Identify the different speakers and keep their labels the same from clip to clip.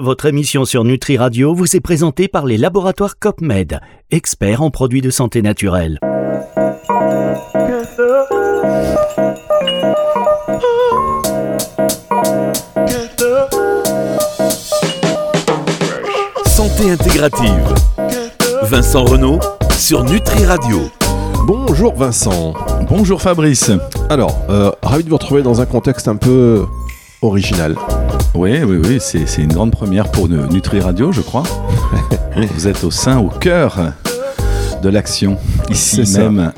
Speaker 1: Votre émission sur Nutri Radio vous est présentée par les laboratoires COPMED, experts en produits de santé naturelle.
Speaker 2: Santé intégrative. Vincent Renault sur Nutri Radio.
Speaker 3: Bonjour Vincent.
Speaker 4: Bonjour Fabrice.
Speaker 3: Alors, euh, ravi de vous retrouver dans un contexte un peu original.
Speaker 4: Oui, oui, oui, c'est une grande première pour Nutri Radio, je crois. Vous êtes au sein, au cœur de l'action, ici même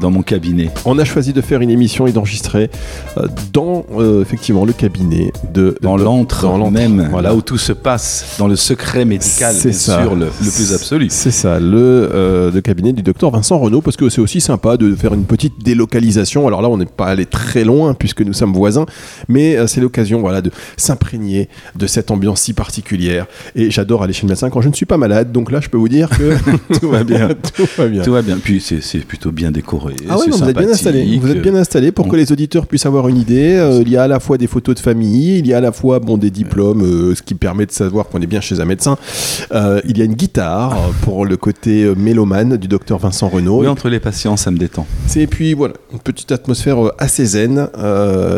Speaker 4: dans mon cabinet.
Speaker 3: On a choisi de faire une émission et d'enregistrer euh, dans euh, effectivement le cabinet de
Speaker 4: dans l'antre même, là où tout se passe, dans le secret médical, c'est sûr, le, plus absolu.
Speaker 3: C'est ça, le, euh, cabinet du docteur Vincent Renault, parce que c'est aussi sympa de faire une petite délocalisation. Alors là, on n'est pas allé très loin puisque nous sommes voisins, mais c'est l'occasion, voilà, de s'imprégner de cette ambiance si particulière. Et j'adore aller chez le médecin quand je ne suis pas malade. Donc là, je peux vous dire que
Speaker 4: tout va bien, tout va bien. Tout va bien. Puis c'est plutôt bien décoré
Speaker 3: ah oui, vous êtes bien installé. Vous êtes bien installé pour que les auditeurs puissent avoir une idée. Euh, il y a à la fois des photos de famille, il y a à la fois bon des diplômes, euh, ce qui permet de savoir qu'on est bien chez un médecin. Euh, il y a une guitare pour le côté mélomane du docteur Vincent Renault.
Speaker 4: Oui, entre les patients, ça me détend.
Speaker 3: Et puis voilà, une petite atmosphère assez zen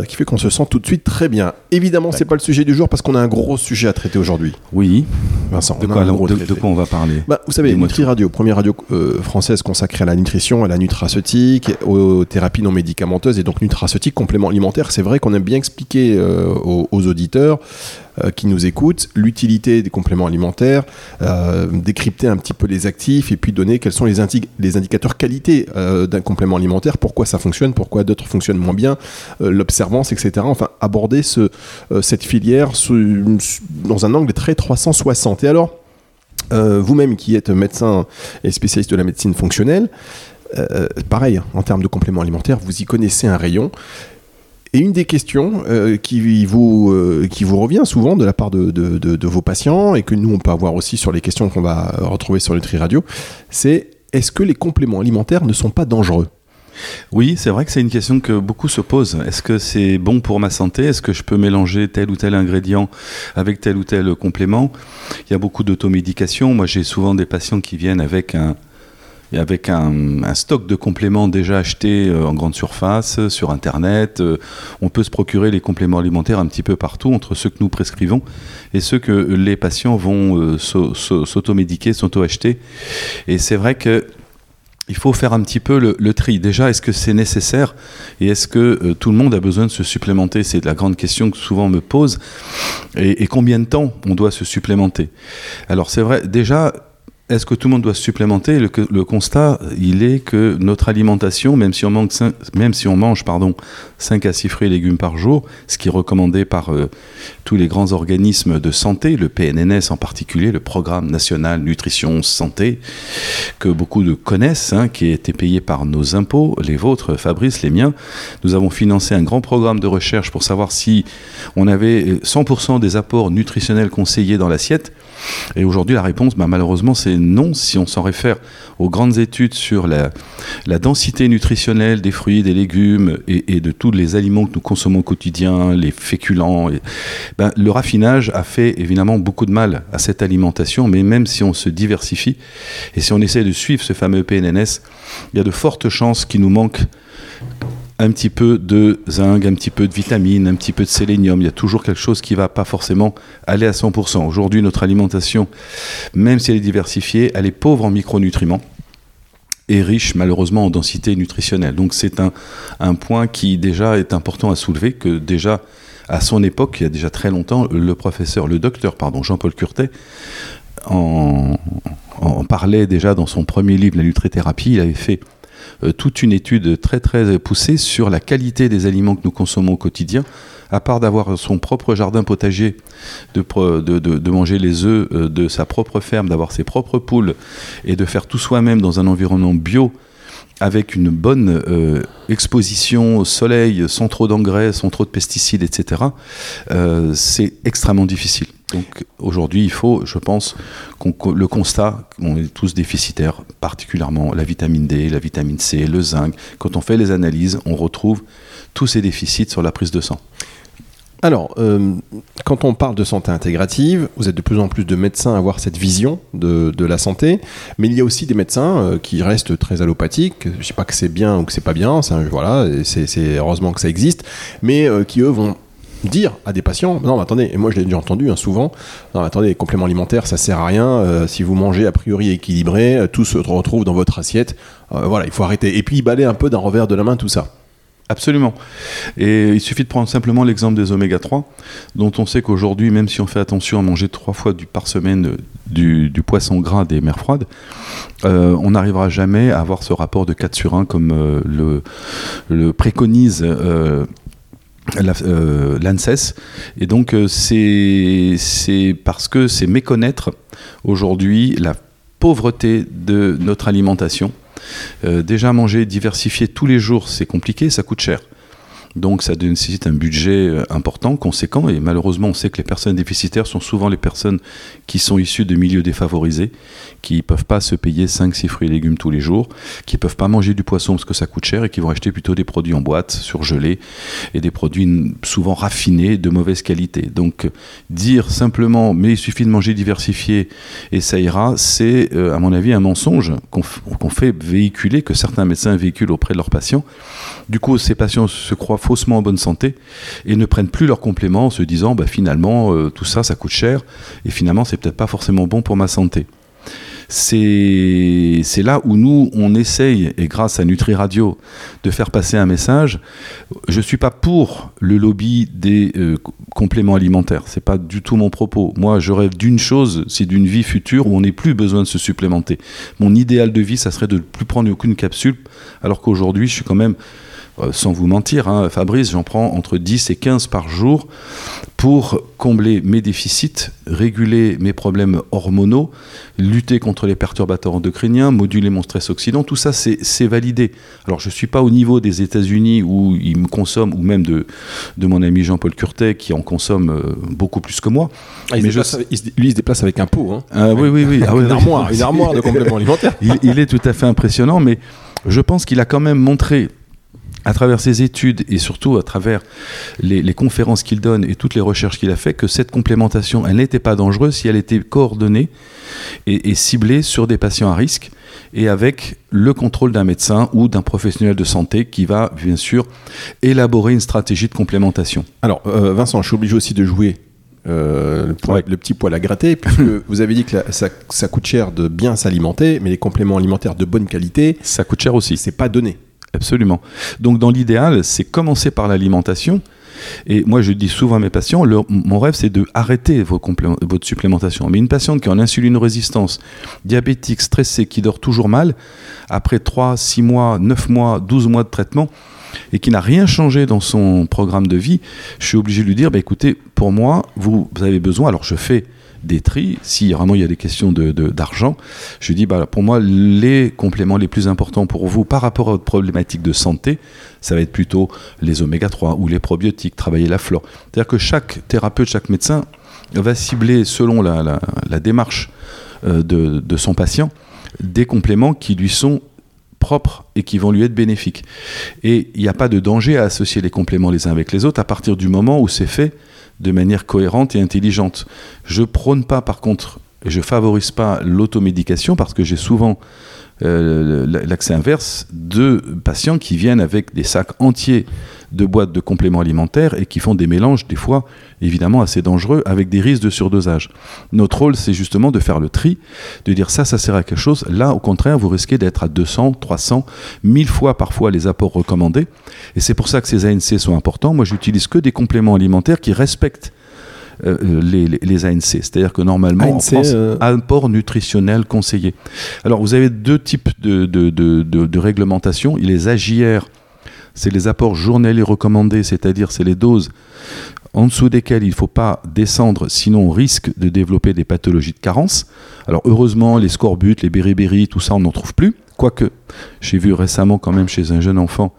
Speaker 3: qui fait qu'on se sent tout de suite très bien. Évidemment, c'est pas le sujet du jour parce qu'on a un gros sujet à traiter aujourd'hui.
Speaker 4: Oui.
Speaker 3: Vincent,
Speaker 4: de, quoi, de, quoi, on va parler
Speaker 3: bah, Vous savez, Nutri Radio, première radio française consacrée à la nutrition, à la nutraceutique aux thérapies non médicamenteuses et donc nutraceutique, complément alimentaire. C'est vrai qu'on aime bien expliquer euh, aux, auditeurs euh, qui nous écoutent l'utilité des compléments alimentaires, euh, décrypter un petit peu les actifs et puis donner quels sont les, indicateurs qualité d'un complément alimentaire, pourquoi ça fonctionne, pourquoi d'autres fonctionnent moins bien, l'observance, etc. Enfin, aborder ce, cette filière dans un angle très 360. Et alors, vous-même qui êtes médecin et spécialiste de la médecine fonctionnelle, euh, pareil, hein, en termes de compléments alimentaires, vous y connaissez un rayon. Et une des questions euh, qui, vous, euh, qui vous revient souvent de la part de, de, vos patients, et que nous, on peut avoir aussi sur les questions qu'on va retrouver sur Nutri Radio, c'est est-ce que les compléments alimentaires ne sont pas dangereux?
Speaker 4: Oui, c'est vrai que c'est une question que beaucoup se posent. Est-ce que c'est bon pour ma santé? Est-ce que je peux mélanger tel ou tel ingrédient avec tel ou tel complément? Il y a beaucoup d'automédication. Moi, j'ai souvent des patients qui viennent avec un, et avec un, stock de compléments déjà achetés euh, en grande surface, sur Internet. Euh, on peut se procurer les compléments alimentaires un petit peu partout, entre ceux que nous prescrivons et ceux que les patients vont euh, s'automédiquer, s'auto-acheter. Et c'est vrai que il faut faire un petit peu le, tri. Déjà, est-ce que c'est nécessaire et est-ce que tout le monde a besoin de se supplémenter? C'est la grande question que souvent on me pose. Et, combien de temps on doit se supplémenter? Alors c'est vrai, déjà, est-ce que tout le monde doit se supplémenter le, constat, il est que notre alimentation, même si on, mange pardon, 5 à 6 fruits et légumes par jour, ce qui est recommandé par euh, tous les grands organismes de santé, le PNNS en particulier, le Programme national nutrition santé, que beaucoup de connaissent, hein, qui a été payé par nos impôts, les vôtres, Fabrice, les miens. Nous avons financé un grand programme de recherche pour savoir si on avait 100% des apports nutritionnels conseillés dans l'assiette. Et aujourd'hui, la réponse, bah, malheureusement, c'est non si on s'en réfère aux grandes études sur la, densité nutritionnelle des fruits, des légumes et, de tous les aliments que nous consommons au quotidien, les féculents. Ben, le raffinage a fait évidemment beaucoup de mal à cette alimentation, mais même si on se diversifie et si on essaie de suivre ce fameux PNNS, il y a de fortes chances qu'il nous manque un petit peu de zinc, un petit peu de vitamine, un petit peu de sélénium. Il y a toujours quelque chose qui ne va pas forcément aller à 100%. Aujourd'hui, notre alimentation, même si elle est diversifiée, elle est pauvre en micronutriments et riche malheureusement en densité nutritionnelle. Donc c'est un, point qui déjà est important à soulever, que déjà à son époque, il y a déjà très longtemps, le professeur, le docteur, pardon, Jean-Paul Curtet, en, en, parlait déjà dans son premier livre, La nutrithérapie. Il avait fait toute une étude très très poussée sur la qualité des aliments que nous consommons au quotidien. À part d'avoir son propre jardin potager, de, manger les œufs euh, de sa propre ferme, d'avoir ses propres poules et de faire tout soi-même dans un environnement bio avec une bonne euh, exposition au soleil, sans trop d'engrais, sans trop de pesticides, etc., c'est extrêmement difficile. Donc aujourd'hui, il faut, je pense, qu'on le constat qu'on est tous déficitaires, particulièrement la vitamine D, la vitamine C, le zinc. Quand on fait les analyses, on retrouve tous ces déficits sur la prise de sang.
Speaker 3: Alors, euh, quand on parle de santé intégrative, vous êtes de plus en plus de médecins à avoir cette vision de, la santé, mais il y a aussi des médecins euh, qui restent très allopathiques. Je ne dis pas que c'est bien ou que c'est pas bien, voilà, c'est heureusement que ça existe, mais euh, qui eux vont dire à des patients non mais attendez et moi je l'ai déjà entendu hein, souvent non attendez les compléments alimentaires ça sert à rien si vous mangez a priori équilibré tout se retrouve dans votre assiette. Voilà il faut arrêter et puis balayer un peu d'un revers de la main tout ça
Speaker 4: Absolument. Et il suffit de prendre simplement l'exemple des oméga 3, dont on sait qu'aujourd'hui, même si on fait attention à manger trois fois du, par semaine euh, du, poisson gras des mers froides, euh, on n'arrivera jamais à avoir ce rapport de 4 sur 1 comme euh, le, préconise l'ANSES. Et donc, c'est parce que c'est méconnaître aujourd'hui la pauvreté de notre alimentation déjà manger diversifié tous les jours, c'est compliqué, ça coûte cher. Donc ça nécessite un budget euh, important, conséquent, et malheureusement on sait que les personnes déficitaires sont souvent les personnes qui sont issues de milieux défavorisés, qui ne peuvent pas se payer 5-6 fruits et légumes tous les jours, qui ne peuvent pas manger du poisson parce que ça coûte cher et qui vont acheter plutôt des produits en boîte, surgelés, et des produits souvent raffinés, de mauvaise qualité. Donc dire simplement mais il suffit de manger diversifié et ça ira, c'est euh, à mon avis un mensonge qu'on fait véhiculer, que certains médecins véhiculent auprès de leurs patients. Du coup ces patients se croient faussement en bonne santé et ne prennent plus leurs compléments en se disant bah, finalement euh, tout ça ça coûte cher et finalement c'est peut-être pas forcément bon pour ma santé. C'est là où nous, on essaye, et grâce à Nutri Radio, de faire passer un message. Je ne suis pas pour le lobby des euh, compléments alimentaires. C'est pas du tout mon propos. Moi, je rêve d'une chose, c'est d'une vie future où on n'ait plus besoin de se supplémenter. Mon idéal de vie, ça serait de ne plus prendre aucune capsule, alors qu'aujourd'hui, je suis quand même euh, sans vous mentir, hein, Fabrice, j'en prends entre 10 et 15 par jour pour combler mes déficits, réguler mes problèmes hormonaux, lutter contre les perturbateurs endocriniens, moduler mon stress oxydant, tout ça c'est validé. Alors je ne suis pas au niveau des États-Unis où ils me consomment, ou même de, de mon ami Jean-Paul Curtet qui en consomme euh, beaucoup plus que moi.
Speaker 3: Ah, il Mais je... lui il se déplace avec un pot. Hein.
Speaker 4: Ah, oui, oui, oui.
Speaker 3: Ah, une, armoire, une armoire de compléments alimentaires.
Speaker 4: il, il est tout à fait impressionnant, mais je pense qu'il a quand même montré à travers ses études et surtout à travers les, conférences qu'il donne et toutes les recherches qu'il a fait, que cette complémentation, elle n'était pas dangereuse si elle était coordonnée et, ciblée sur des patients à risque et avec le contrôle d'un médecin ou d'un professionnel de santé qui va bien sûr élaborer une stratégie de complémentation.
Speaker 3: Alors euh, Vincent, je suis obligé aussi de jouer euh, le, petit poil à gratter, puisque vous avez dit que ça, ça, coûte cher de bien s'alimenter, mais les compléments alimentaires de bonne qualité,
Speaker 4: ça coûte cher aussi.
Speaker 3: C'est pas donné.
Speaker 4: Absolument. Donc dans l'idéal, c'est commencer par l'alimentation. Et moi, je dis souvent à mes patients, mon rêve, c'est de arrêter votre supplémentation. Mais une patiente qui est en insuline résistance, diabétique, stressée, qui dort toujours mal, après 3, 6 mois, 9 mois, 12 mois de traitement, et qui n'a rien changé dans son programme de vie, je suis obligé de lui dire, bah, écoutez, pour moi, vous avez besoin, alors je fais des. Si vraiment il y a des questions d'argent, de, je dis bah, pour moi, les compléments les plus importants pour vous par rapport à votre problématique de santé, ça va être plutôt les oméga 3 ou les probiotiques, travailler la flore. C'est-à-dire que chaque thérapeute, chaque médecin va cibler selon la, démarche euh, de, de son patient des compléments qui lui sont et qui vont lui être bénéfiques. Et il n'y a pas de danger à associer les compléments les uns avec les autres à partir du moment où c'est fait de manière cohérente et intelligente. Je prône pas, par contre, je favorise pas l'automédication parce que j'ai souvent euh, l'accès inverse de patients qui viennent avec des sacs entiers de boîtes de compléments alimentaires et qui font des mélanges, des fois évidemment assez dangereux, avec des risques de surdosage. Notre rôle, c'est justement de faire le tri, de dire ça, ça sert à quelque chose. Là, au contraire, vous risquez d'être à 200, 300, 1000 fois parfois les apports recommandés. Et c'est pour ça que ces ANC sont importants. Moi, j'utilise que des compléments alimentaires qui respectent euh, les, ANC. C'est-à-dire que normalement, en France, euh, apport nutritionnel conseillé. Alors, vous avez deux types de, de, de, de réglementation. Il les AJR c'est les apports journaliers recommandés, c'est-à-dire c'est les doses en dessous desquelles il ne faut pas descendre, sinon on risque de développer des pathologies de carence. Alors heureusement, les scorbut, les beriberi, tout ça, on n'en trouve plus. Quoique, j'ai vu récemment quand même chez un jeune enfant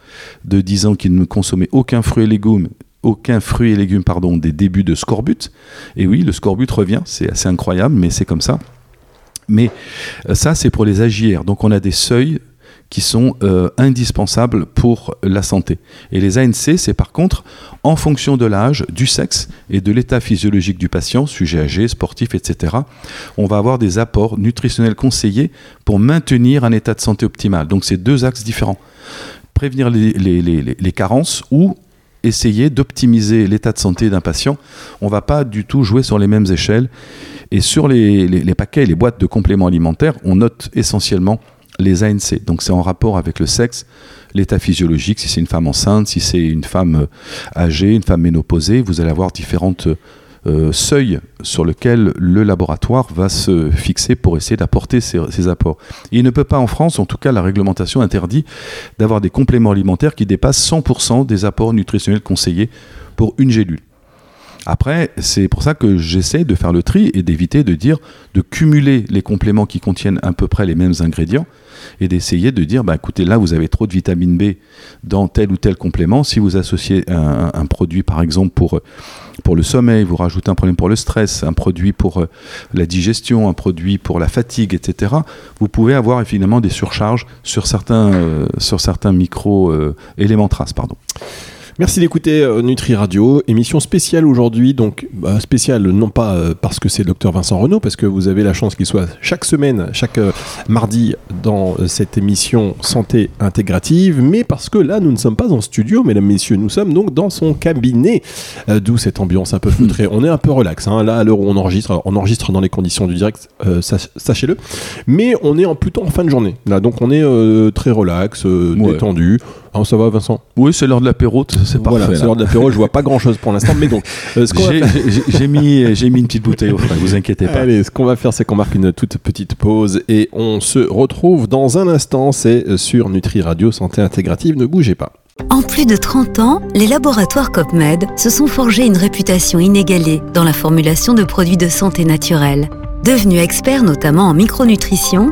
Speaker 4: de 10 ans qui ne consommait aucun fruit et légumes, aucun fruit et légumes, pardon, des débuts de scorbut. Et oui, le scorbut revient, c'est assez incroyable, mais c'est comme ça. Mais euh, ça, c'est pour les AGR. Donc on a des seuils qui sont euh, indispensables pour la santé. Et les ANC, c'est par contre en fonction de l'âge, du sexe et de l'état physiologique du patient, sujet âgé, sportif, etc. On va avoir des apports nutritionnels conseillés pour maintenir un état de santé optimal. Donc c'est deux axes différents. Prévenir les carences ou essayer d'optimiser l'état de santé d'un patient. On ne va pas du tout jouer sur les mêmes échelles. Et sur les, paquets, les boîtes de compléments alimentaires, on note essentiellement les ANC. Donc c'est en rapport avec le sexe, l'état physiologique, si c'est une femme enceinte, si c'est une femme euh, âgée, une femme ménopausée, vous allez avoir différentes euh, seuils sur lesquels le laboratoire va se fixer pour essayer d'apporter ces apports. Il ne peut pas en France, en tout cas la réglementation interdit, d'avoir des compléments alimentaires qui dépassent 100% des apports nutritionnels conseillés pour une gélule. Après, c'est pour ça que j'essaie de faire le tri et d'éviter de dire, de cumuler les compléments qui contiennent à peu près les mêmes ingrédients et d'essayer de dire, bah, écoutez, là, vous avez trop de vitamine B dans tel ou tel complément. Si vous associez un, produit, par exemple, pour, pour le sommeil, vous rajoutez un problème pour le stress, un produit pour euh, la digestion, un produit pour la fatigue, etc., vous pouvez avoir finalement des surcharges sur certains, euh, certains micro-éléments traces. Pardon.
Speaker 3: Merci d'écouter euh, Nutri Radio, émission spéciale aujourd'hui, donc bah, spéciale non pas euh, parce que c'est le docteur Vincent Renault, parce que vous avez la chance qu'il soit chaque semaine, chaque euh, mardi dans euh, cette émission Santé Intégrative, mais parce que là nous ne sommes pas en studio, mesdames, messieurs, nous sommes donc dans son cabinet, d'où cette ambiance un peu feutrée. On est un peu relax, hein, là à l'heure où on enregistre, alors, on enregistre dans les conditions du direct, sach- sachez-le, mais on est en plutôt en fin de journée, là, donc on est très relax,
Speaker 4: Ouais.
Speaker 3: détendu. Ah, ça va Vincent?
Speaker 4: Oui, c'est l'heure de l'apéro, c'est parfait.
Speaker 3: voilà, c'est l'heure de l'apéro. Je vois pas grand chose pour l'instant, mais donc, euh,
Speaker 4: J'ai-
Speaker 3: faire-
Speaker 4: J'ai j'ai mis, j'ai mis une petite bouteille au frais, vous inquiétez pas.
Speaker 3: Allez, ce qu'on va faire, c'est qu'on marque une toute petite pause et on se retrouve dans un instant. C'est euh, sur Nutri Radio Santé Intégrative. Ne bougez pas.
Speaker 5: En plus de 30 ans, les laboratoires COPMED se sont forgés une réputation inégalée dans la formulation de produits de santé naturelle. Devenus experts notamment en micronutrition,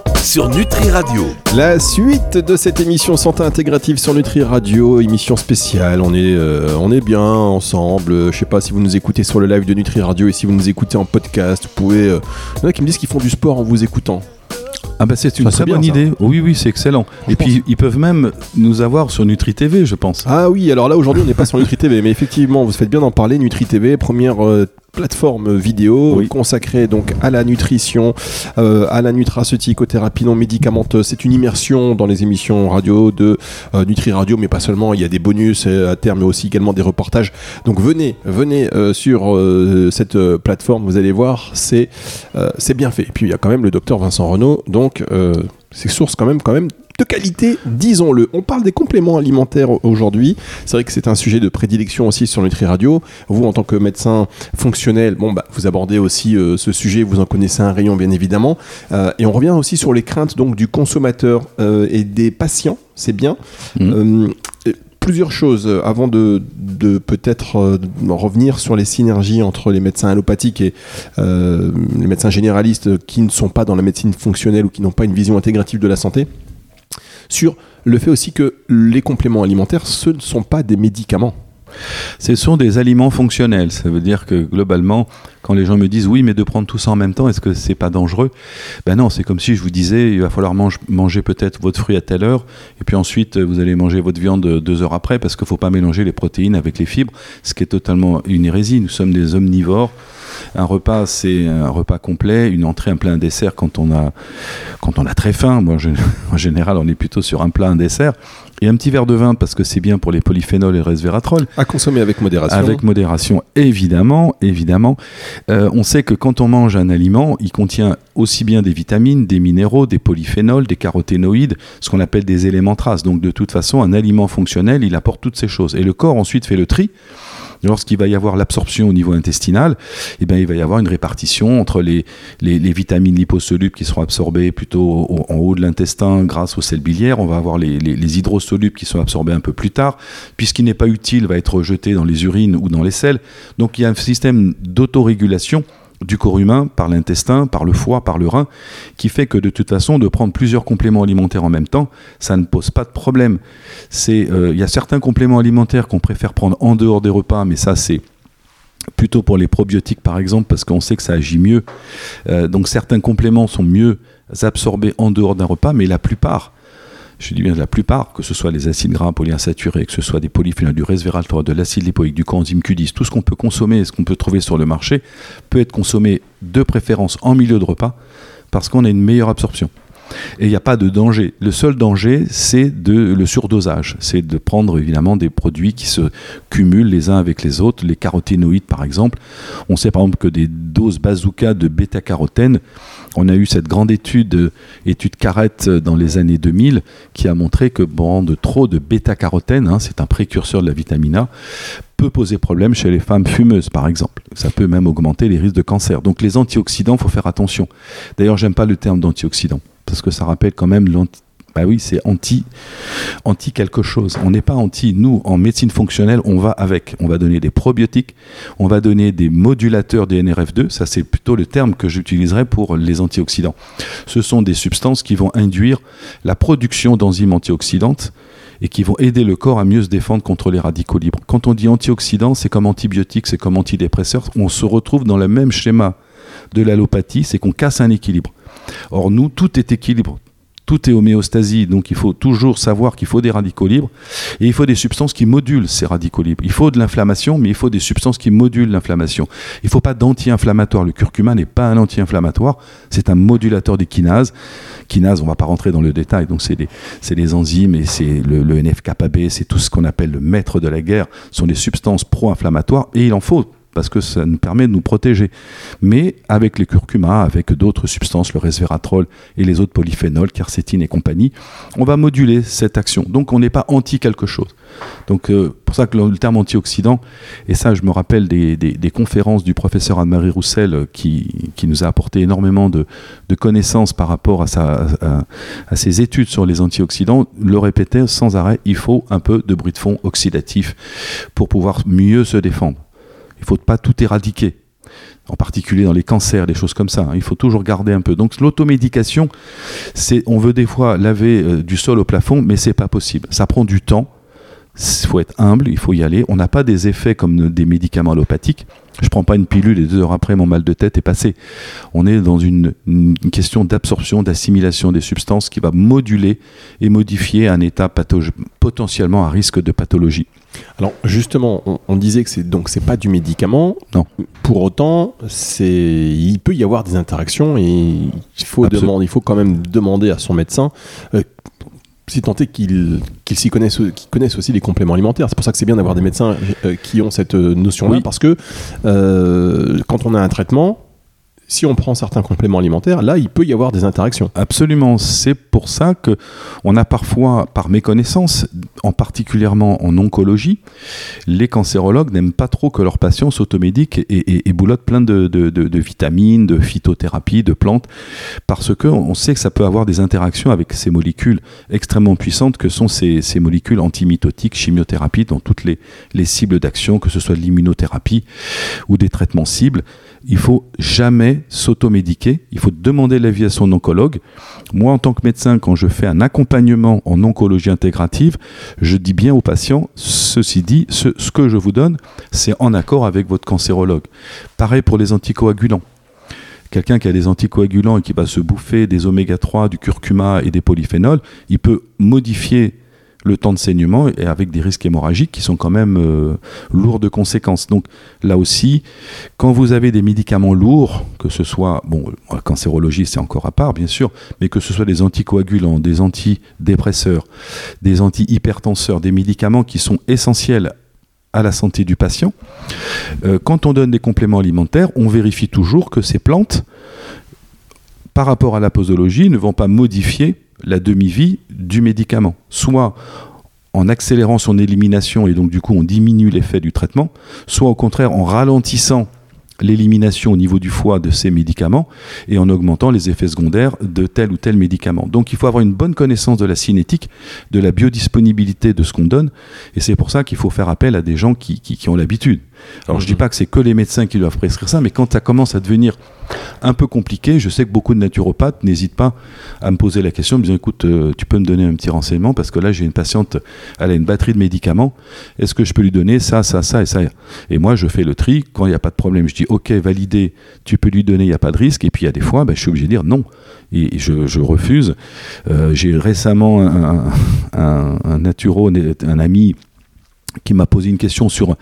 Speaker 2: sur Nutri Radio.
Speaker 3: La suite de cette émission Santé Intégrative sur Nutri Radio, émission spéciale. On est, euh, on est bien ensemble. Je sais pas si vous nous écoutez sur le live de Nutri Radio et si vous nous écoutez en podcast. Vous pouvez. euh, Il y en a qui me disent qu'ils font du sport en vous écoutant.
Speaker 4: Ah bah c'est une
Speaker 3: Ça,
Speaker 4: très
Speaker 3: bien,
Speaker 4: bonne
Speaker 3: ça.
Speaker 4: idée. Oui, oui, c'est excellent. Et puis ils peuvent même nous avoir sur Nutri TV, je pense.
Speaker 3: Ah oui, alors là aujourd'hui on n'est pas sur Nutri TV, mais effectivement vous faites bien d'en parler. Nutri TV, première euh, plateforme vidéo
Speaker 4: Oui.
Speaker 3: consacrée donc à la nutrition, euh, à la nutraceutique, aux thérapies non médicamenteuses. C'est une immersion dans les émissions radio de euh, Nutri Radio, mais pas seulement. Il y a des bonus à terme, mais aussi également des reportages. Donc venez, venez euh, sur euh, cette plateforme, vous allez voir, c'est c'est bien fait. Et puis il y a quand même le docteur Vincent Renault, donc c'est source quand même quand même de qualité, disons-le. On parle des compléments alimentaires aujourd'hui. C'est vrai que c'est un sujet de prédilection aussi sur Nutri Radio. Vous, en tant que médecin fonctionnel, bon, bah, vous abordez aussi euh, ce sujet, vous en connaissez un rayon, bien évidemment. Euh, et on revient aussi sur les craintes donc du consommateur euh, et des patients. C'est bien. Et Plusieurs choses avant de, de peut-être euh, revenir sur les synergies entre les médecins allopathiques et euh, les médecins généralistes qui ne sont pas dans la médecine fonctionnelle ou qui n'ont pas une vision intégrative de la santé sur le fait aussi que les compléments alimentaires, ce ne sont pas des médicaments.
Speaker 4: Ce sont des aliments fonctionnels. Ça veut dire que globalement, quand les gens me disent oui, mais de prendre tout ça en même temps, est-ce que c'est pas dangereux? Ben non, c'est comme si je vous disais il va falloir mange- manger peut-être votre fruit à telle heure, et puis ensuite vous allez manger votre viande deux heures après, parce qu'il faut pas mélanger les protéines avec les fibres, ce qui est totalement une hérésie. Nous sommes des omnivores. Un repas, c'est un repas complet, une entrée, un plat, un dessert quand on a, quand on a très faim. Moi, je- en général, on est plutôt sur un plat, un dessert. Et un petit verre de vin parce que c'est bien pour les polyphénols et le resveratrol.
Speaker 3: À consommer avec modération.
Speaker 4: Avec modération, évidemment, évidemment. Euh, on sait que quand on mange un aliment, il contient aussi bien des vitamines, des minéraux, des polyphénols, des caroténoïdes, ce qu'on appelle des éléments traces. Donc de toute façon, un aliment fonctionnel, il apporte toutes ces choses. Et le corps ensuite fait le tri lorsqu'il va y avoir l'absorption au niveau intestinal, eh bien, il va y avoir une répartition entre les, vitamines liposolubles qui seront absorbées plutôt en haut de l'intestin grâce aux selles biliaires. On va avoir les, les, hydrosolubles qui sont absorbés un peu plus tard. Puisqu'il n'est pas utile, va être rejeté dans les urines ou dans les selles. Donc il y a un système d'autorégulation du corps humain par l'intestin, par le foie, par le rein, qui fait que de toute façon, de prendre plusieurs compléments alimentaires en même temps, ça ne pose pas de problème. Euh, il y a certains compléments alimentaires qu'on préfère prendre en dehors des repas, mais ça c'est plutôt pour les probiotiques par exemple, parce qu'on sait que ça agit mieux. Euh, donc certains compléments sont mieux absorbés en dehors d'un repas, mais la plupart je dis bien la plupart, que ce soit les acides gras polyinsaturés, que ce soit des polyphénols, du resveratrol, de l'acide lipoïque, du coenzyme Q10, tout ce qu'on peut consommer et ce qu'on peut trouver sur le marché peut être consommé de préférence en milieu de repas parce qu'on a une meilleure absorption. Et il n'y a pas de danger. Le seul danger, c'est de le surdosage. C'est de prendre évidemment des produits qui se cumulent les uns avec les autres, les caroténoïdes par exemple. On sait par exemple que des doses bazooka de bêta-carotène on a eu cette grande étude, étude Carrette dans les années 2000, qui a montré que bon, trop de bêta-carotène, hein, c'est un précurseur de la vitamine A, peut poser problème chez les femmes fumeuses, par exemple. Ça peut même augmenter les risques de cancer. Donc les antioxydants, faut faire attention. D'ailleurs, j'aime pas le terme d'antioxydant, parce que ça rappelle quand même bah oui, c'est anti, anti quelque chose. On n'est pas anti. Nous, en médecine fonctionnelle, on va avec. On va donner des probiotiques, on va donner des modulateurs des NRF2. Ça, c'est plutôt le terme que j'utiliserai pour les antioxydants. Ce sont des substances qui vont induire la production d'enzymes antioxydantes et qui vont aider le corps à mieux se défendre contre les radicaux libres. Quand on dit antioxydants, c'est comme antibiotiques, c'est comme antidépresseurs. On se retrouve dans le même schéma de l'allopathie, c'est qu'on casse un équilibre. Or, nous, tout est équilibre tout est homéostasie, donc il faut toujours savoir qu'il faut des radicaux libres et il faut des substances qui modulent ces radicaux libres. Il faut de l'inflammation, mais il faut des substances qui modulent l'inflammation. Il ne faut pas d'anti-inflammatoire. Le curcuma n'est pas un anti-inflammatoire, c'est un modulateur des kinases. Kinases, on ne va pas rentrer dans le détail, donc c'est les, enzymes et c'est le, NF-kappa c'est tout ce qu'on appelle le maître de la guerre, ce sont des substances pro-inflammatoires et il en faut parce que ça nous permet de nous protéger. Mais avec les curcumas, avec d'autres substances, le resveratrol et les autres polyphénols, quercétine et compagnie, on va moduler cette action. Donc on n'est pas anti quelque chose. Donc euh, pour ça que le, terme antioxydant, et ça je me rappelle des, conférences du professeur Anne-Marie Roussel euh, qui, nous a apporté énormément de, connaissances par rapport à, à, ses études sur les antioxydants, le répétait sans arrêt, il faut un peu de bruit de fond oxydatif pour pouvoir mieux se défendre. Il ne faut pas tout éradiquer, en particulier dans les cancers, des choses comme ça. Hein. Il faut toujours garder un peu. Donc l'automédication, c'est, on veut des fois laver euh, du sol au plafond, mais c'est pas possible. Ça prend du temps. Il faut être humble, il faut y aller. On n'a pas des effets comme des médicaments allopathiques. Je prends pas une pilule et deux heures après mon mal de tête est passé. On est dans une, question d'absorption, d'assimilation des substances qui va moduler et modifier un état potentiellement à risque de pathologie.
Speaker 3: Alors justement, on, disait que c'est donc c'est pas du médicament.
Speaker 4: Non.
Speaker 3: Pour autant, c'est il peut y avoir des interactions et il faut demander, il faut quand même demander à son médecin euh, si tant est qu'ils s'y connaissent, connaissent aussi les compléments alimentaires. C'est pour ça que c'est bien d'avoir des médecins euh, qui ont cette euh, notion-là, parce que euh, quand on a un traitement, si on prend certains compléments alimentaires, là, il peut y avoir des interactions.
Speaker 4: Absolument. C'est pour ça que on a parfois, par méconnaissance, en particulièrement en oncologie, les cancérologues n'aiment pas trop que leurs patients s'automédiquent et, et, boulotent plein de, vitamines, de phytothérapie, de plantes, parce qu'on sait que ça peut avoir des interactions avec ces molécules extrêmement puissantes que sont ces, molécules antimitotiques, chimiothérapie, dans toutes les, les cibles d'action, que ce soit de l'immunothérapie ou des traitements cibles il faut jamais s'automédiquer. Il faut demander l'avis à son oncologue. Moi, en tant que médecin, quand je fais un accompagnement en oncologie intégrative, je dis bien aux patients, ceci dit, ce, que je vous donne, c'est en accord avec votre cancérologue. Pareil pour les anticoagulants quelqu'un qui a des anticoagulants et qui va se bouffer des oméga 3, du curcuma et des polyphénols, il peut modifier le temps de saignement et avec des risques hémorragiques qui sont quand même euh, lourds de conséquences. Donc là aussi, quand vous avez des médicaments lourds, que ce soit, bon, la cancérologie c'est encore à part bien sûr, mais que ce soit des anticoagulants, des antidépresseurs, des antihypertenseurs, des médicaments qui sont essentiels à la santé du patient, euh, quand on donne des compléments alimentaires, on vérifie toujours que ces plantes, par rapport à la posologie, ne vont pas modifier la demi-vie du médicament. Soit en accélérant son élimination et donc du coup on diminue l'effet du traitement, soit au contraire en ralentissant l'élimination au niveau du foie de ces médicaments et en augmentant les effets secondaires de tel ou tel médicament. Donc il faut avoir une bonne connaissance de la cinétique, de la biodisponibilité de ce qu'on donne, et c'est pour ça qu'il faut faire appel à des gens qui, qui, ont l'habitude. Alors je ne dis pas que c'est que les médecins qui doivent prescrire ça, mais quand ça commence à devenir un peu compliqué, je sais que beaucoup de naturopathes n'hésitent pas à me poser la question, en me disant écoute, euh, tu peux me donner un petit renseignement parce que là j'ai une patiente, elle a une batterie de médicaments, est-ce que je peux lui donner ça, ça, ça et ça Et moi je fais le tri, quand il n'y a pas de problème, je dis ok, validé, tu peux lui donner, il n'y a pas de risque, et puis il y a des fois, ben, je suis obligé de dire non, et je, refuse. Euh, j'ai récemment un, un, un naturo, un ami qui m'a posé une question sur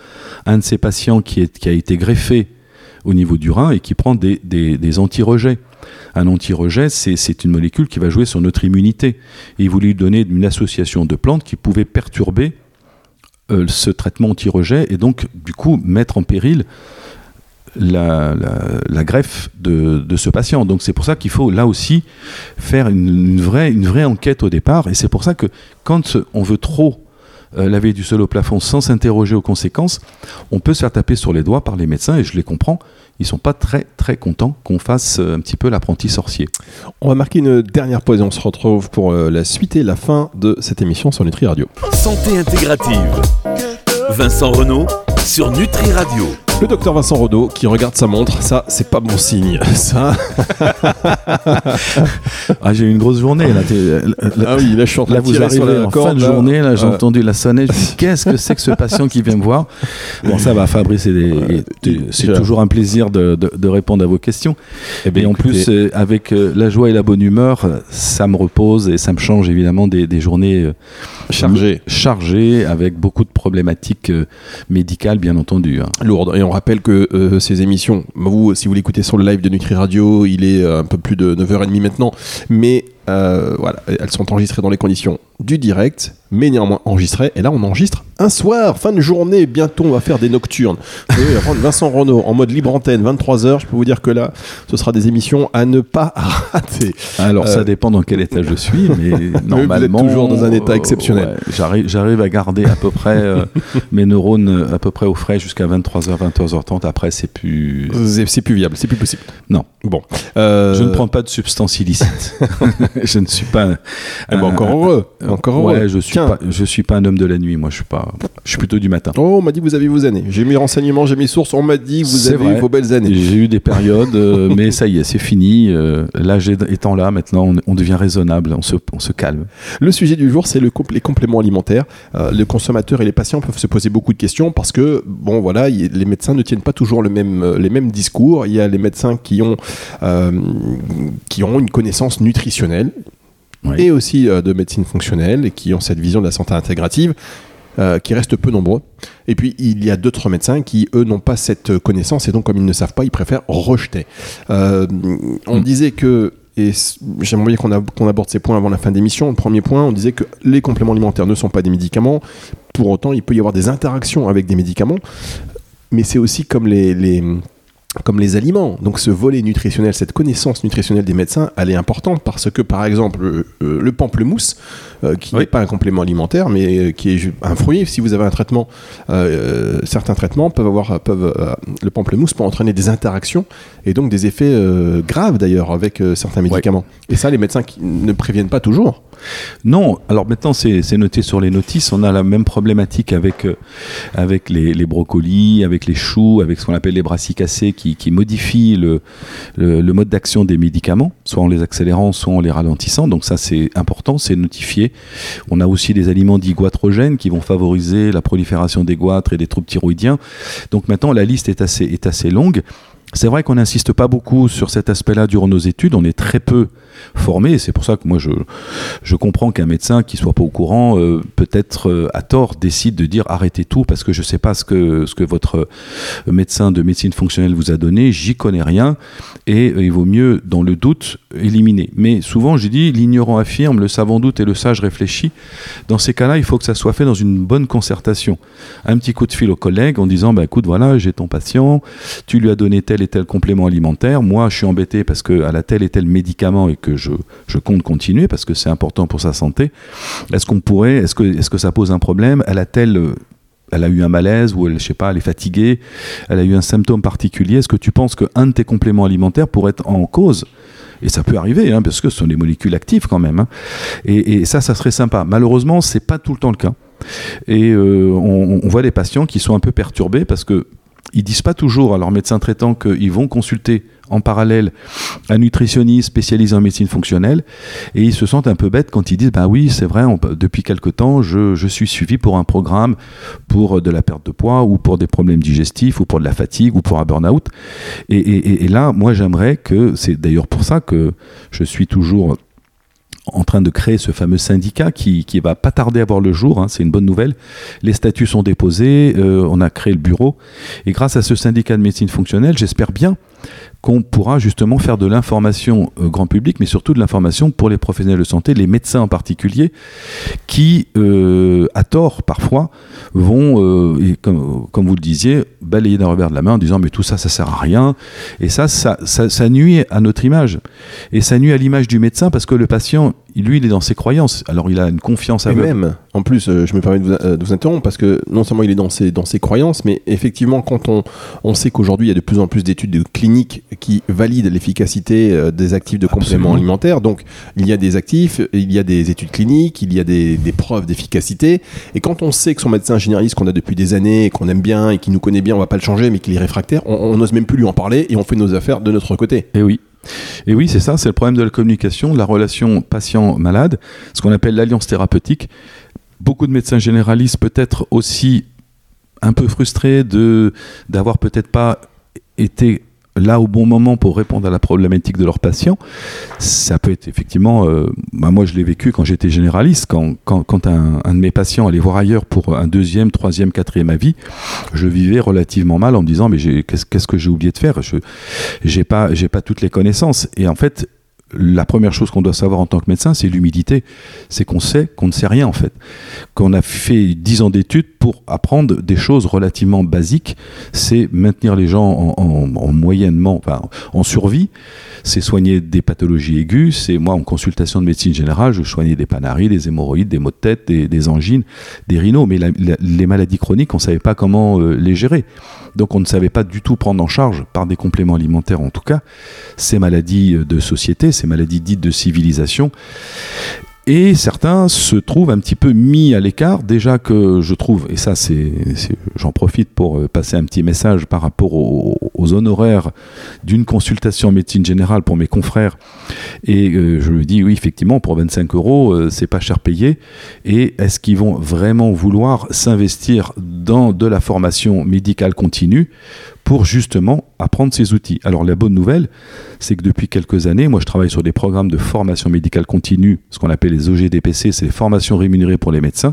Speaker 4: un de ses patients qui, a été greffé au niveau du rein et qui prend des, anti-rejets. Un anti-rejet, c'est une molécule qui va jouer sur notre immunité. Il voulait lui donner une association de plantes qui pouvait perturber euh, ce traitement anti-rejet et donc, du coup, mettre en péril la, greffe de, ce patient. Donc c'est pour ça qu'il faut là aussi faire une vraie enquête au départ. Et c'est pour ça que quand on veut trop euh, laver du sol au plafond sans s'interroger aux conséquences, on peut se faire taper sur les doigts par les médecins et je les comprends. Ils sont pas très très contents qu'on fasse euh, un petit peu l'apprenti sorcier.
Speaker 3: On va marquer une dernière pause et on se retrouve pour euh, la suite et la fin de cette émission sur Nutri Radio.
Speaker 2: Santé intégrative. Vincent Renault sur Nutri Radio.
Speaker 3: Le docteur Vincent Rodot qui regarde sa montre, ça c'est pas bon signe. Ça.
Speaker 4: ah, j'ai eu une grosse journée là.
Speaker 3: ah oui, là je suis en train
Speaker 4: là, vous arrivez en fin de journée, là j'ai entendu la sonnette. Qu'est-ce que c'est que ce patient qui vient me voir? Bon, ça va, Fabrice, c'est toujours un plaisir de, de, répondre à vos questions. Et, eh bien, en plus, euh, avec euh, la joie et la bonne humeur, ça me repose et ça me change évidemment des, des journées euh,
Speaker 3: chargées.
Speaker 4: chargées avec beaucoup de problématiques médicales, bien entendu. Hein.
Speaker 3: Lourdes. Et on rappelle que euh, ces émissions, vous, si vous l'écoutez sur le live de Nutri Radio, il est euh, un peu plus de 9h30 maintenant, mais euh, voilà, elles sont enregistrées dans les conditions du direct, mais néanmoins enregistrées. Et là, on enregistre un soir, fin de journée. Bientôt, on va faire des nocturnes. Vincent Renault en mode libre antenne, 23h. Je peux vous dire que là, ce sera des émissions à ne pas rater.
Speaker 4: Alors, ça euh, dépend dans quel état je suis, mais normalement.
Speaker 3: Vous êtes toujours dans un état exceptionnel.
Speaker 4: J'arrive à garder à peu près euh, mes neurones à peu près au frais jusqu'à 23h, 23h30. Après, c'est plus.
Speaker 3: C'est plus viable, c'est plus possible.
Speaker 4: Non.
Speaker 3: Bon.
Speaker 4: Je ne prends pas de substances illicites. je ne suis pas.
Speaker 3: Eh ben, encore heureux. Encore heureux.
Speaker 4: Ouais, je suis pas. Je suis pas un homme de la nuit. Moi, je suis pas. Je suis plutôt du matin.
Speaker 3: Oh, on m'a dit que vous avez vos années. J'ai mes renseignements, j'ai mes sources. On m'a dit que vous avez eu vos belles années.
Speaker 4: J'ai eu des périodes, euh, mais ça y est, c'est fini. Euh, l'âge étant là, maintenant, on, devient raisonnable. On se, on se calme.
Speaker 3: Le sujet du jour, c'est le, les compléments alimentaires. Euh, le consommateur et les patients peuvent se poser beaucoup de questions parce que, bon, voilà, les médecins ne tiennent pas toujours le même, les mêmes discours. Il y a les médecins qui ont, qui ont une connaissance nutritionnelle et aussi euh, de médecine fonctionnelle et qui ont cette vision de la santé intégrative. Euh, qui reste peu nombreux. Et puis il y a d'autres médecins qui, eux, n'ont pas cette connaissance et donc comme ils ne savent pas, ils préfèrent rejeter. Euh, on mm. disait que, et j'aimerais bien qu'on, aborde ces points avant la fin d'émission, le premier point, on disait que les compléments alimentaires ne sont pas des médicaments, pour autant il peut y avoir des interactions avec des médicaments, mais c'est aussi comme les, les comme les aliments. Donc ce volet nutritionnel, cette connaissance nutritionnelle des médecins, elle est importante parce que par exemple euh, le pamplemousse, euh, qui n'est pas un complément alimentaire, mais euh, qui est un fruit, si vous avez un traitement, certains traitements peuvent avoir, peuvent, le pamplemousse peut entraîner des interactions et donc des effets graves d'ailleurs avec certains médicaments. Et ça, les médecins qui ne préviennent pas toujours.
Speaker 4: Non, alors maintenant c'est noté sur les notices, on a la même problématique avec, avec les, les brocolis, avec les choux, avec ce qu'on appelle les brassicacées qui, qui modifient le, le, mode d'action des médicaments, soit en les accélérant, soit en les ralentissant. Donc ça c'est important, c'est notifié. On a aussi des aliments dits goitrogènes qui vont favoriser la prolifération des goitres et des troubles thyroïdiens. Donc maintenant la liste est assez, est assez longue. C'est vrai qu'on n'insiste pas beaucoup sur cet aspect-là durant nos études, on est très peu formé, et c'est pour ça que moi je, je comprends qu'un médecin qui soit pas au courant, euh, peut-être euh, à tort, décide de dire arrêtez tout parce que je ne sais pas ce que, ce que votre médecin de médecine fonctionnelle vous a donné, j'y connais rien, et euh, il vaut mieux, dans le doute, éliminer. Mais souvent, j'ai dit, l'ignorant affirme, le savant doute et le sage réfléchit. Dans ces cas-là, il faut que ça soit fait dans une bonne concertation. Un petit coup de fil au collègue en disant, bah, écoute, voilà, j'ai ton patient, tu lui as donné tel et tel complément alimentaire. Moi, je suis embêté parce que elle a tel et tel médicament et que je, compte continuer parce que c'est important pour sa santé. Est-ce qu'on pourrait, est-ce que, est-ce que ça pose un problème? Elle a tel elle a eu un malaise ou elle, je sais pas, elle est fatiguée, elle a eu un symptôme particulier? Est-ce que tu penses qu'un de tes compléments alimentaires pourrait être en cause? Et ça peut arriver, hein, parce que ce sont des molécules actives quand même. Hein. Et, ça, ça serait sympa. Malheureusement, c'est pas tout le temps le cas. Et euh, on, voit des patients qui sont un peu perturbés parce que ils disent pas toujours à leur médecin traitant qu'ils vont consulter en parallèle un nutritionniste spécialisé en médecine fonctionnelle. Et ils se sentent un peu bêtes quand ils disent bah oui c'est vrai depuis quelque temps je, je, suis suivi pour un programme pour de la perte de poids ou pour des problèmes digestifs ou pour de la fatigue ou pour un burn-out. Et, et là moi j'aimerais que c'est d'ailleurs pour ça que je suis toujours en train de créer ce fameux syndicat qui, qui va pas tarder à voir le jour. Hein, c'est une bonne nouvelle. Les statuts sont déposés, euh, on a créé le bureau. Et grâce à ce syndicat de médecine fonctionnelle, j'espère bien qu'on pourra justement faire de l'information euh, grand public, mais surtout de l'information pour les professionnels de santé, les médecins en particulier, qui, euh, à tort parfois, vont, euh, comme, vous le disiez, balayer d'un revers de la main en disant mais tout ça, ça sert à rien. Et ça, ça nuit à notre image. Et ça nuit à l'image du médecin parce que le patient, lui, il est dans ses croyances. Alors il a une confiance
Speaker 3: Et
Speaker 4: aveugle.
Speaker 3: même, en plus, euh, je me permets de vous, euh, de vous, interrompre parce que non seulement il est dans ses, dans ses croyances, mais effectivement, quand on, on sait qu'aujourd'hui il y a de plus en plus d'études cliniques qui valident l'efficacité euh, des actifs de compléments
Speaker 4: Absolument.
Speaker 3: alimentaires, donc il y a des actifs, il y a des études cliniques, il y a des, des preuves d'efficacité. Et quand on sait que son médecin généraliste qu'on a depuis des années, qu'on aime bien et qui nous connaît bien, on va pas le changer, mais qu'il est réfractaire, on n'ose même plus lui en parler et on fait nos affaires de notre côté.
Speaker 4: Et oui. Et oui, c'est ça, c'est le problème de la communication, de la relation patient-malade, ce qu'on appelle l'alliance thérapeutique. Beaucoup de médecins généralistes peut-être aussi un peu frustrés de d'avoir peut-être pas été là au bon moment pour répondre à la problématique de leurs patients. Ça peut être effectivement, euh, bah moi je l'ai vécu quand j'étais généraliste, quand, un, de mes patients allait voir ailleurs pour un deuxième, troisième, quatrième avis, je vivais relativement mal en me disant mais qu'est-ce que j'ai oublié de faire? Je j'ai pas pas toutes les connaissances et en fait la première chose qu'on doit savoir en tant que médecin, c'est l'humilité. C'est qu'on sait qu'on ne sait rien en fait. Qu'on a fait dix ans d'études pour apprendre des choses relativement basiques. C'est maintenir les gens en, en, en moyennement, enfin, en survie. C'est soigner des pathologies aiguës. C'est moi en consultation de médecine générale, je soignais des panaries, des hémorroïdes, des maux de tête, des, angines, des rhinos. Mais les maladies chroniques, on savait pas comment euh, les gérer. Donc on ne savait pas du tout prendre en charge, par des compléments alimentaires en tout cas, ces maladies de société, ces maladies dites de civilisation. Et certains se trouvent un petit peu mis à l'écart, déjà que je trouve, et ça c'est, j'en profite pour passer un petit message par rapport aux, aux honoraires d'une consultation en médecine générale pour mes confrères. Et euh, je me dis, oui, effectivement, pour 25 euros, euh, c'est pas cher payé. Et est-ce qu'ils vont vraiment vouloir s'investir dans de la formation médicale continue? Pour justement apprendre ces outils. Alors la bonne nouvelle, c'est que depuis quelques années, moi je travaille sur des programmes de formation médicale continue, ce qu'on appelle les OGDPC, c'est les formations rémunérées pour les médecins.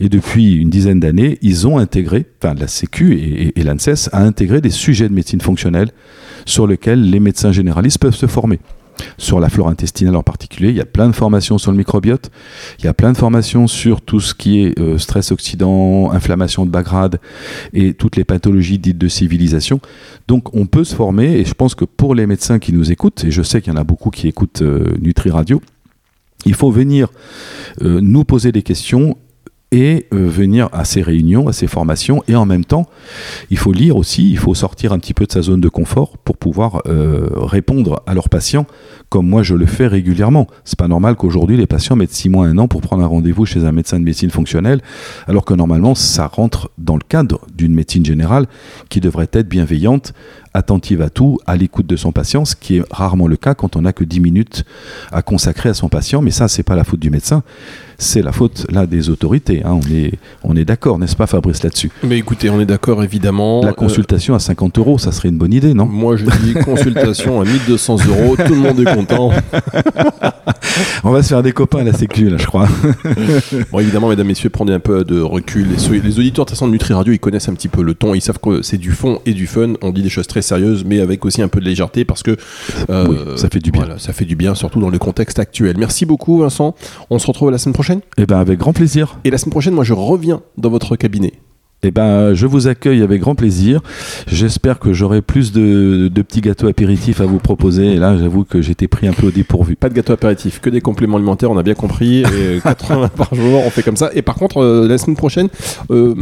Speaker 4: Et depuis une dizaine d'années, ils ont intégré, enfin la Sécu et, et, et l'ANSES a intégré des sujets de médecine fonctionnelle sur lesquels les médecins généralistes peuvent se former sur la flore intestinale en particulier. Il y a plein de formations sur le microbiote. Il y a plein de formations sur tout ce qui est euh, stress oxydant, inflammation de bas grade et toutes les pathologies dites de civilisation. Donc on peut se former et je pense que pour les médecins qui nous écoutent, et je sais qu'il y en a beaucoup qui écoutent euh, Nutri Radio, il faut venir euh, nous poser des questions et euh, venir à ces réunions, à ces formations. Et en même temps, il faut lire aussi, il faut sortir un petit peu de sa zone de confort pour pouvoir euh, répondre à leurs patients comme moi je le fais régulièrement. C'est pas normal qu'aujourd'hui les patients mettent six mois, un an pour prendre un rendez-vous chez un médecin de médecine fonctionnelle, alors que normalement ça rentre dans le cadre d'une médecine générale qui devrait être bienveillante, attentive à tout, à l'écoute de son patient, ce qui est rarement le cas quand on n'a que 10 minutes à consacrer à son patient. Mais ça, c'est pas la faute du médecin, c'est la faute là des autorités. Hein. On est, on est d'accord, n'est-ce pas, Fabrice, là-dessus?
Speaker 3: Mais écoutez, on est d'accord évidemment.
Speaker 4: La consultation euh, à 50 euros, ça serait une bonne idée, non?
Speaker 3: Moi, je dis consultation à 1200 euros, tout le monde est content.
Speaker 4: on va se faire des copains à la Sécu, là, je crois.
Speaker 3: bon, évidemment, mesdames, messieurs, prenez un peu de recul. Les, les auditeurs de toute façon de Nutri Radio, ils connaissent un petit peu le ton, ils savent que c'est du fond et du fun. On dit des choses très sérieuse, mais avec aussi un peu de légèreté parce que
Speaker 4: euh, oui, ça fait du bien.
Speaker 3: Voilà, ça fait du bien, surtout dans le contexte actuel. Merci beaucoup, Vincent. On se retrouve la semaine prochaine.
Speaker 4: Eh ben, avec grand plaisir.
Speaker 3: Et la semaine prochaine, moi, je reviens dans votre cabinet.
Speaker 4: Eh ben, je vous accueille avec grand plaisir. J'espère que j'aurai plus de, de petits gâteaux apéritifs à vous proposer. Et là, j'avoue que j'étais pris un peu au dépourvu.
Speaker 3: Pas de gâteau apéritif, que des compléments alimentaires, on a bien compris. Et 80 par jour, on fait comme ça. Et par contre, euh, la semaine prochaine, euh,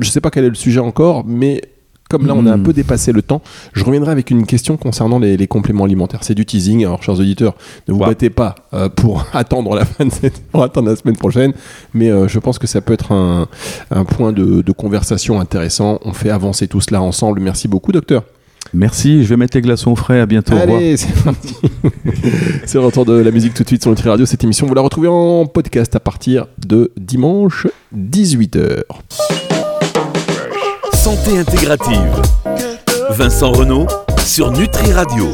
Speaker 3: je sais pas quel est le sujet encore, mais comme là on a un
Speaker 4: Hmm.
Speaker 3: peu dépassé le temps, je reviendrai avec une question concernant les, les compléments alimentaires. C'est du teasing, alors chers auditeurs, ne vous
Speaker 4: Wow.
Speaker 3: battez pas euh, pour attendre la fin de cette, pour attendre la semaine prochaine, mais euh, je pense que ça peut être un, un point de, de conversation intéressant. On fait avancer tout cela ensemble. Merci beaucoup, docteur.
Speaker 4: Merci, je vais mettre les glaçons frais. À bientôt.
Speaker 3: Allez, c'est parti. c'est le retour de la musique tout de suite sur Nutri Radio. Cette émission, vous la retrouvez en podcast à partir de dimanche 18h.
Speaker 2: Santé intégrative. Vincent Renault sur Nutri Radio.